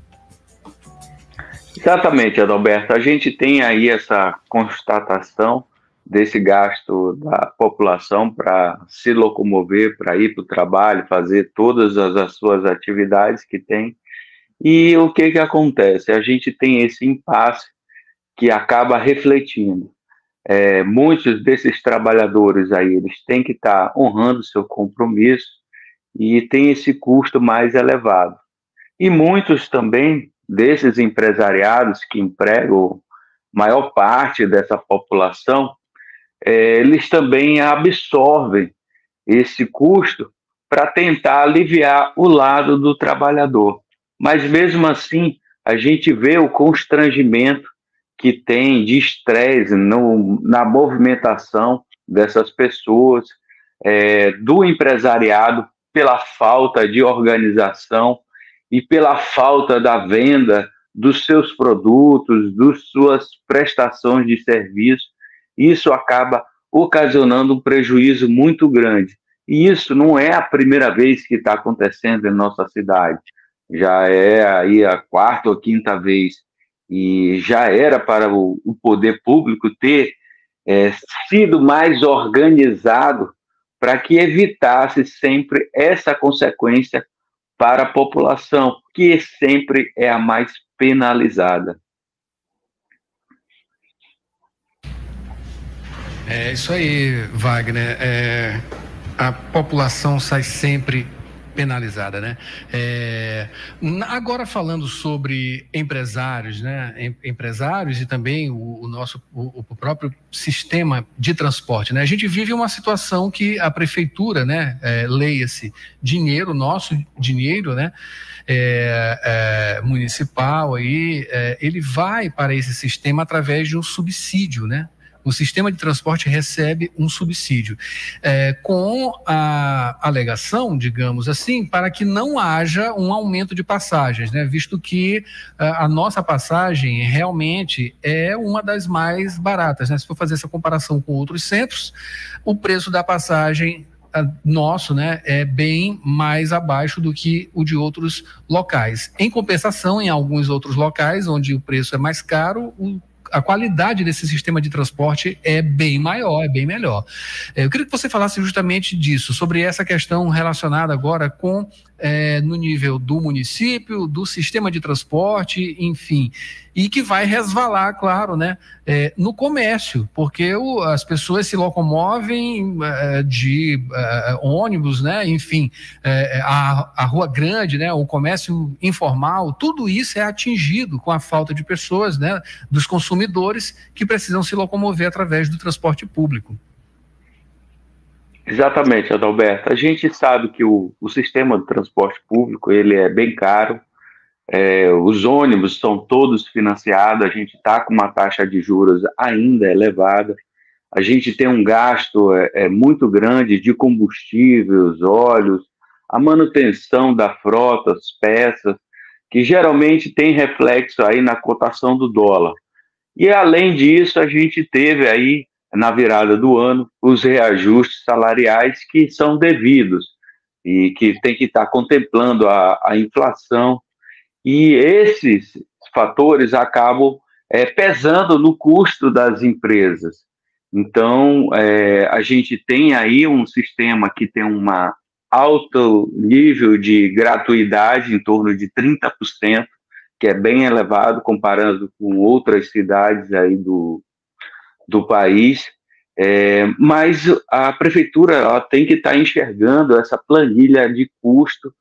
Exatamente, Adalberto. A gente tem aí essa constatação desse gasto da população para se locomover, para ir para o trabalho, fazer todas as, as, suas atividades que tem. E o que, que acontece? A gente tem esse impasse que acaba refletindo. É, muitos desses trabalhadores aí, eles têm que estar tá honrando seu compromisso e tem esse custo mais elevado. E muitos também desses empresariados que empregam maior parte dessa população, é, eles também absorvem esse custo para tentar aliviar o lado do trabalhador. Mas mesmo assim, a gente vê o constrangimento que tem de estresse na movimentação dessas pessoas, é, do empresariado, pela falta de organização e pela falta da venda dos seus produtos, das suas prestações de serviço, isso acaba ocasionando um prejuízo muito grande. E isso não é a primeira vez que está acontecendo em nossa cidade. Já é aí a quarta ou quinta vez. E já era para o, poder público ter é, sido mais organizado para que evitasse sempre essa consequência para a população, que sempre é a mais penalizada. É isso aí, Wagner. É, a população sai sempre penalizada, né? É, agora falando sobre empresários, né? Empresários e também o, o nosso o, o, próprio sistema de transporte, né? A gente vive uma situação que a prefeitura, né? É, Leia-se dinheiro, nosso dinheiro, né? É, é, municipal aí, é, ele vai para esse sistema através de um subsídio, né? O sistema de transporte recebe um subsídio, é, com a alegação, digamos assim, para que não haja um aumento de passagens, né? visto que a, é, a nossa passagem realmente é uma das mais baratas. Né? Se for fazer essa comparação com outros centros, o preço da passagem nosso né, é bem mais abaixo do que o de outros locais. Em compensação, em alguns outros locais, onde o preço é mais caro, o a qualidade desse sistema de transporte é bem maior, é bem melhor. É, eu queria que você falasse justamente disso, sobre essa questão relacionada agora com é, no nível do município, do sistema de transporte, enfim, e que vai resvalar, claro, né, é, no comércio, porque o, as pessoas se locomovem é, de é, ônibus, né, enfim, é, a, a rua grande, né, o comércio informal, tudo isso é atingido com a falta de pessoas, né, dos consumidores que precisam se locomover através do transporte público. Exatamente, Adalberto. A gente sabe que o, o sistema de transporte público ele é bem caro, é, os ônibus são todos financiados, a gente está com uma taxa de juros ainda elevada, a gente tem um gasto é, é, muito grande de combustíveis, óleos, a manutenção da frota, as peças, que geralmente tem reflexo aí na cotação do dólar. E além disso, a gente teve aí na virada do ano, os reajustes salariais que são devidos e que tem que estar contemplando a, a inflação. E esses fatores acabam é, pesando no custo das empresas. Então, é, a gente tem aí um sistema que tem uma alto nível de gratuidade, em torno de 30%, que é bem elevado comparando com outras cidades aí do, do país, é, mas a prefeitura tem que estar tá enxergando essa planilha de custo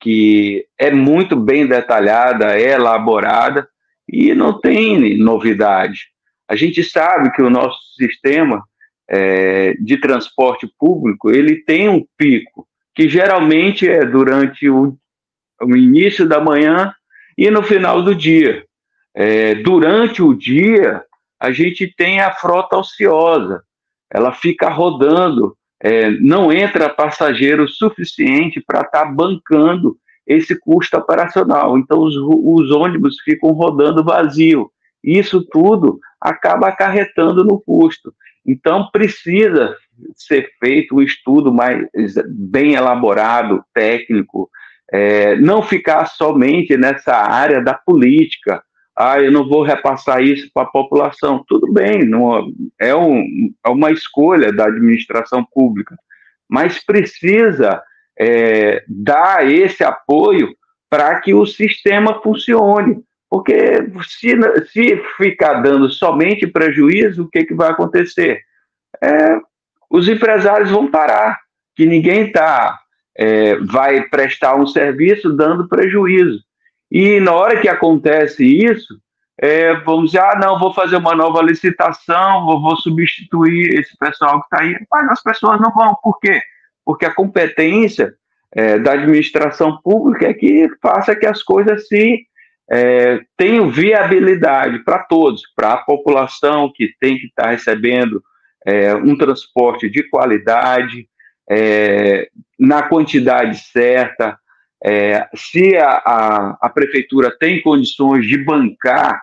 que é muito bem detalhada, é elaborada e não tem novidade. A gente sabe que o nosso sistema é, de transporte público ele tem um pico que geralmente é durante o, o início da manhã e no final do dia. É, durante o dia a gente tem a frota ociosa, ela fica rodando é, não entra passageiro suficiente para estar tá bancando esse custo operacional. Então, os, os ônibus ficam rodando vazio. Isso tudo acaba acarretando no custo. Então, precisa ser feito um estudo mais bem elaborado, técnico, é, não ficar somente nessa área da política, ah, eu não vou repassar isso para a população. Tudo bem, não, é, um, é uma escolha da administração pública, mas precisa é, dar esse apoio para que o sistema funcione. Porque se, se ficar dando somente prejuízo, o que, que vai acontecer? É, os empresários vão parar, que ninguém tá, é, vai prestar um serviço dando prejuízo. E na hora que acontece isso, é, vamos dizer, ah, não, vou fazer uma nova licitação, vou, vou substituir esse pessoal que está aí. Mas as pessoas não vão. Por quê? Porque a competência é, da administração pública é que faça que as coisas se é, tenham viabilidade para todos, para a população que tem que estar tá recebendo é, um transporte de qualidade, é, na quantidade certa, é, se a, a, a, prefeitura tem condições de bancar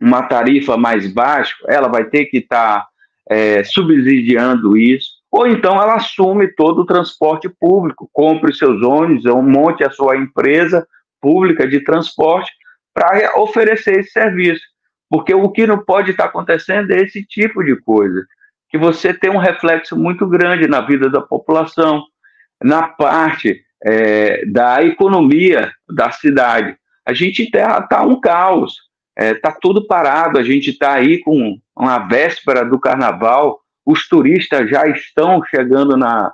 uma tarifa mais baixa, ela vai ter que estar tá, é, subsidiando isso, ou então ela assume todo o transporte público, compre seus ônibus, ou monte a sua empresa pública de transporte para oferecer esse serviço. Porque o que não pode estar tá acontecendo é esse tipo de coisa, que você tem um reflexo muito grande na vida da população, na parte é, da economia da cidade. A gente está tá um caos, está é, tá tudo parado, a gente está aí com uma véspera do carnaval, os turistas já estão chegando na,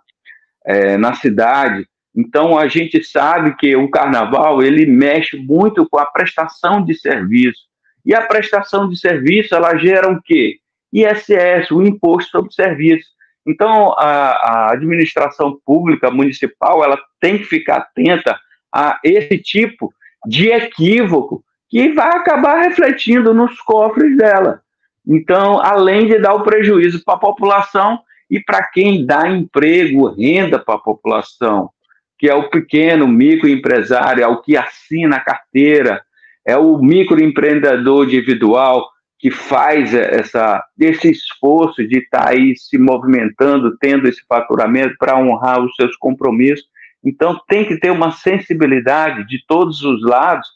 é, na cidade, então a gente sabe que o carnaval ele mexe muito com a prestação de serviço. E a prestação de serviço ela gera o quê? ISS, o imposto sobre serviço. Então, a, a, administração pública municipal ela tem que ficar atenta a esse tipo de equívoco que vai acabar refletindo nos cofres dela. Então, além de dar o prejuízo para a população e para quem dá emprego, renda para a população, que é o pequeno microempresário, é o que assina a carteira, é o microempreendedor individual, que faz essa, esse esforço de estar tá aí se movimentando, tendo esse faturamento para honrar os seus compromissos. Então, tem que ter uma sensibilidade de todos os lados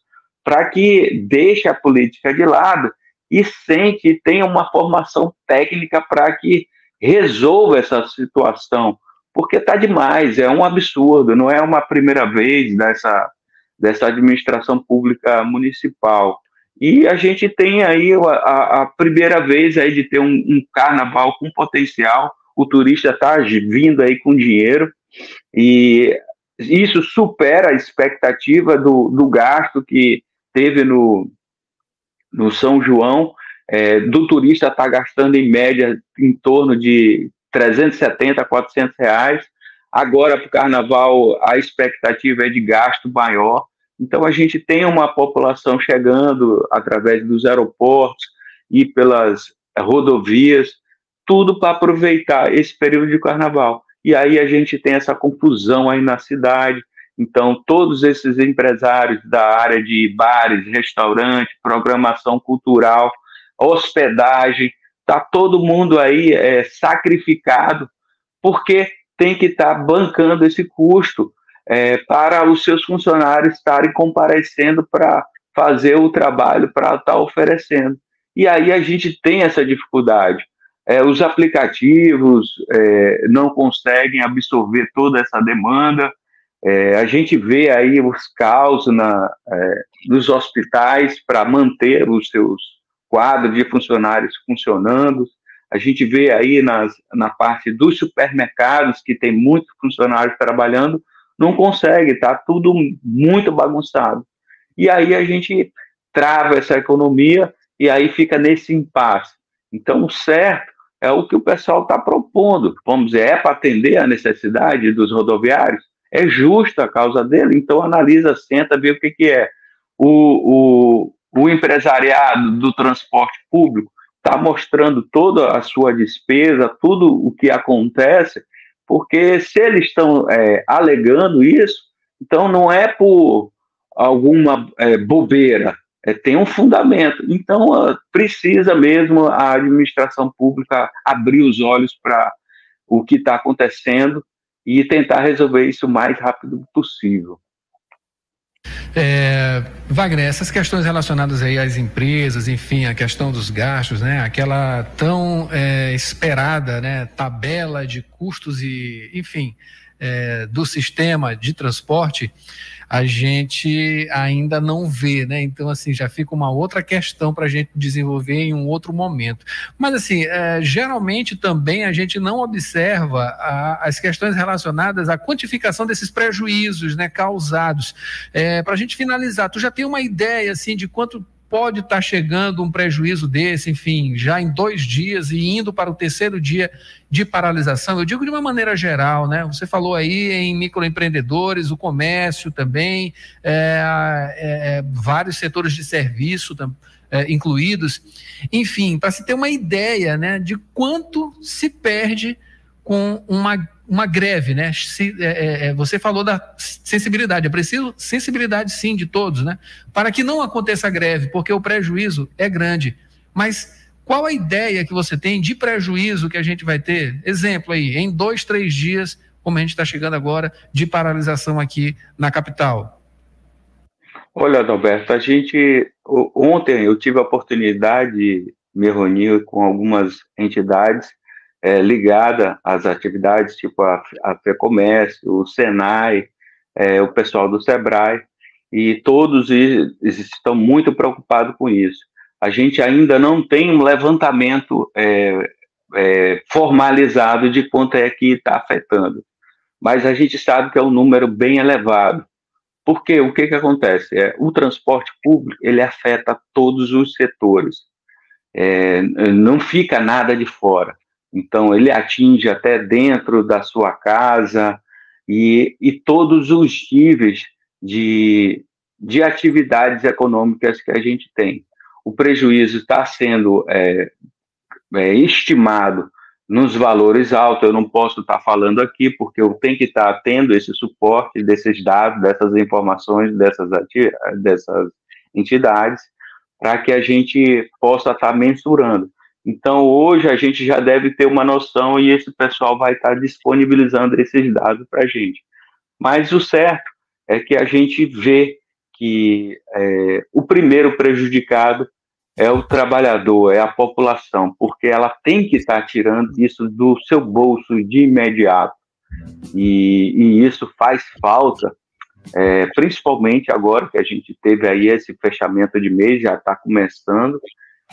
para que deixe a política de lado e sente que tenha uma formação técnica para que resolva essa situação, porque está demais, é um absurdo, não é uma primeira vez dessa, dessa administração pública municipal. E a gente tem aí a, a primeira vez aí de ter um, um, carnaval com potencial, o turista está vindo aí com dinheiro, e isso supera a expectativa do, do gasto que teve no, no São João, é, do turista estar tá gastando em média em torno de 370 a 400 reais. Agora, para o carnaval, a expectativa é de gasto maior. Então, a gente tem uma população chegando através dos aeroportos e pelas rodovias, tudo para aproveitar esse período de carnaval. E aí a gente tem essa confusão aí na cidade. Então, todos esses empresários da área de bares, restaurantes, programação cultural, hospedagem, está todo mundo aí é, sacrificado, porque tem que estar tá bancando esse custo é, para os seus funcionários estarem comparecendo para fazer o trabalho para estar tá oferecendo. E aí a gente tem essa dificuldade. É, os aplicativos é, não conseguem absorver toda essa demanda. É, a gente vê aí os caos na, é, nos hospitais para manter os seus quadros de funcionários funcionando. A gente vê aí nas, na parte dos supermercados, que tem muitos funcionários trabalhando, não consegue, tá tudo muito bagunçado. E aí a gente trava essa economia e aí fica nesse impasse. Então, o certo é o que o pessoal está propondo. Vamos dizer, é para atender a necessidade dos rodoviários? É justa a causa dele? Então, analisa, senta, vê o que, que é. O, o, o empresariado do transporte público está mostrando toda a sua despesa, tudo o que acontece, porque se eles estão é, alegando isso, então não é por alguma é, bobeira, é, tem um fundamento. Então, uh, precisa mesmo a administração pública abrir os olhos para o que está acontecendo e tentar resolver isso o mais rápido possível. É, Wagner, essas questões relacionadas aí às empresas, enfim, a questão dos gastos, né? Aquela tão é, esperada, né? Tabela de custos e, enfim, é, do sistema de transporte, a gente ainda não vê, né? Então, assim, já fica uma outra questão para a gente desenvolver em um outro momento. Mas, assim, é, geralmente também a gente não observa a, as questões relacionadas à quantificação desses prejuízos, né, causados. É, para a gente finalizar, tu já tem uma ideia, assim, de quanto pode estar tá chegando um prejuízo desse, enfim, já em dois dias e indo para o terceiro dia de paralisação. Eu digo de uma maneira geral, né? Você falou aí em microempreendedores, o comércio também, é, é, é vários setores de serviço é, incluídos. Enfim, para se ter uma ideia, né, de quanto se perde com uma uma greve, né? Se, é, é, é, você falou da sensibilidade, é preciso sensibilidade sim de todos, né? Para que não aconteça greve, porque o prejuízo é grande. Mas qual a ideia que você tem de prejuízo que a gente vai ter? Exemplo aí, em dois, três dias, como a gente está chegando agora, de paralisação aqui na capital. Olha, Adalberto, a gente ontem eu tive a oportunidade de me reunir com algumas entidades é, ligada às atividades, tipo a, a FEComércio, o SENAI, é, o pessoal do SEBRAE, e todos estão muito preocupados com isso. A gente ainda não tem um levantamento é, é, formalizado de quanto é que está afetando, mas a gente sabe que é um número bem elevado. Porque o que, que acontece? É, o transporte público ele afeta todos os setores, é, não fica nada de fora. Então, ele atinge até dentro da sua casa e, e todos os níveis de, de atividades econômicas que a gente tem. O prejuízo está sendo é, é, estimado nos valores altos, eu não posso estar tá falando aqui, porque eu tenho que estar tá tendo esse suporte desses dados, dessas informações, dessas, dessas entidades, para que a gente possa estar tá mensurando. Então, hoje a gente já deve ter uma noção e esse pessoal vai estar disponibilizando esses dados para a gente. Mas o certo é que a gente vê que é, o primeiro prejudicado é o trabalhador, é a população, porque ela tem que estar tirando isso do seu bolso de imediato. E, e isso faz falta, é, principalmente agora que a gente teve aí esse fechamento de mês, já está começando,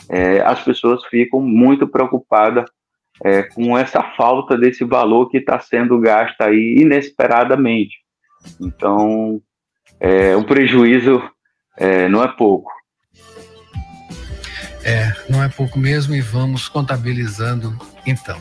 é, as pessoas ficam muito preocupadas é, com essa falta desse valor que está sendo gasto aí inesperadamente. Então, é, um prejuízo é, não é pouco. É, não é pouco mesmo e vamos contabilizando então.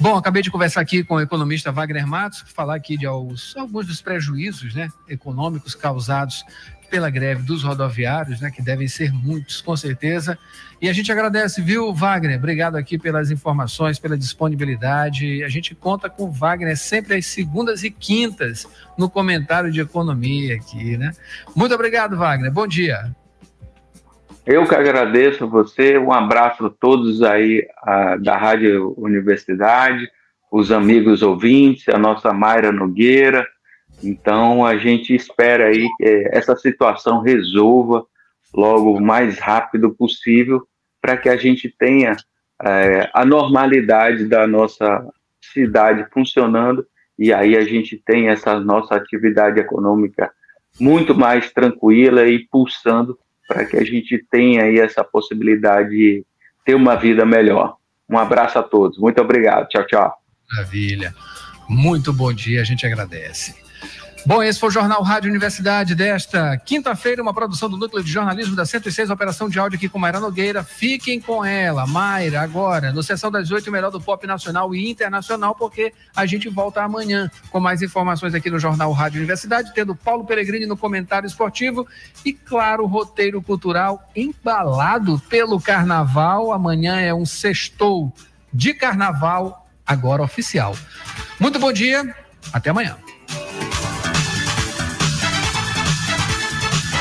Bom, acabei de conversar aqui com o economista Wagner Matos, falar aqui de alguns, alguns dos prejuízos né, econômicos causados pela greve dos rodoviários, né, que devem ser muitos, com certeza. E a gente agradece, viu, Wagner? Obrigado aqui pelas informações, pela disponibilidade. A gente conta com o Wagner sempre às segundas e quintas no comentário de economia aqui, né? Muito obrigado, Wagner. Bom dia. Eu que agradeço você. Um abraço a todos aí a, da Rádio Universidade, os amigos ouvintes, a nossa Mayra Nogueira então a gente espera aí que essa situação resolva logo o mais rápido possível para que a gente tenha é, a normalidade da nossa cidade funcionando e aí a gente tem essa nossa atividade econômica muito mais tranquila e pulsando para que a gente tenha aí essa possibilidade de ter uma vida melhor. Um abraço a todos. Muito obrigado. Tchau, tchau. Maravilha. Muito bom dia. A gente agradece. Bom, esse foi o Jornal Rádio Universidade desta quinta-feira, uma produção do Núcleo de Jornalismo da 106, operação de áudio aqui com Mayra Nogueira. Fiquem com ela, Mayra, agora, no Sessão das Oito, melhor do pop nacional e internacional, porque a gente volta amanhã com mais informações aqui no Jornal Rádio Universidade, tendo Paulo Peregrini no comentário esportivo e, claro, o roteiro cultural embalado pelo carnaval. Amanhã é um sextou de carnaval, agora oficial. Muito bom dia, até amanhã.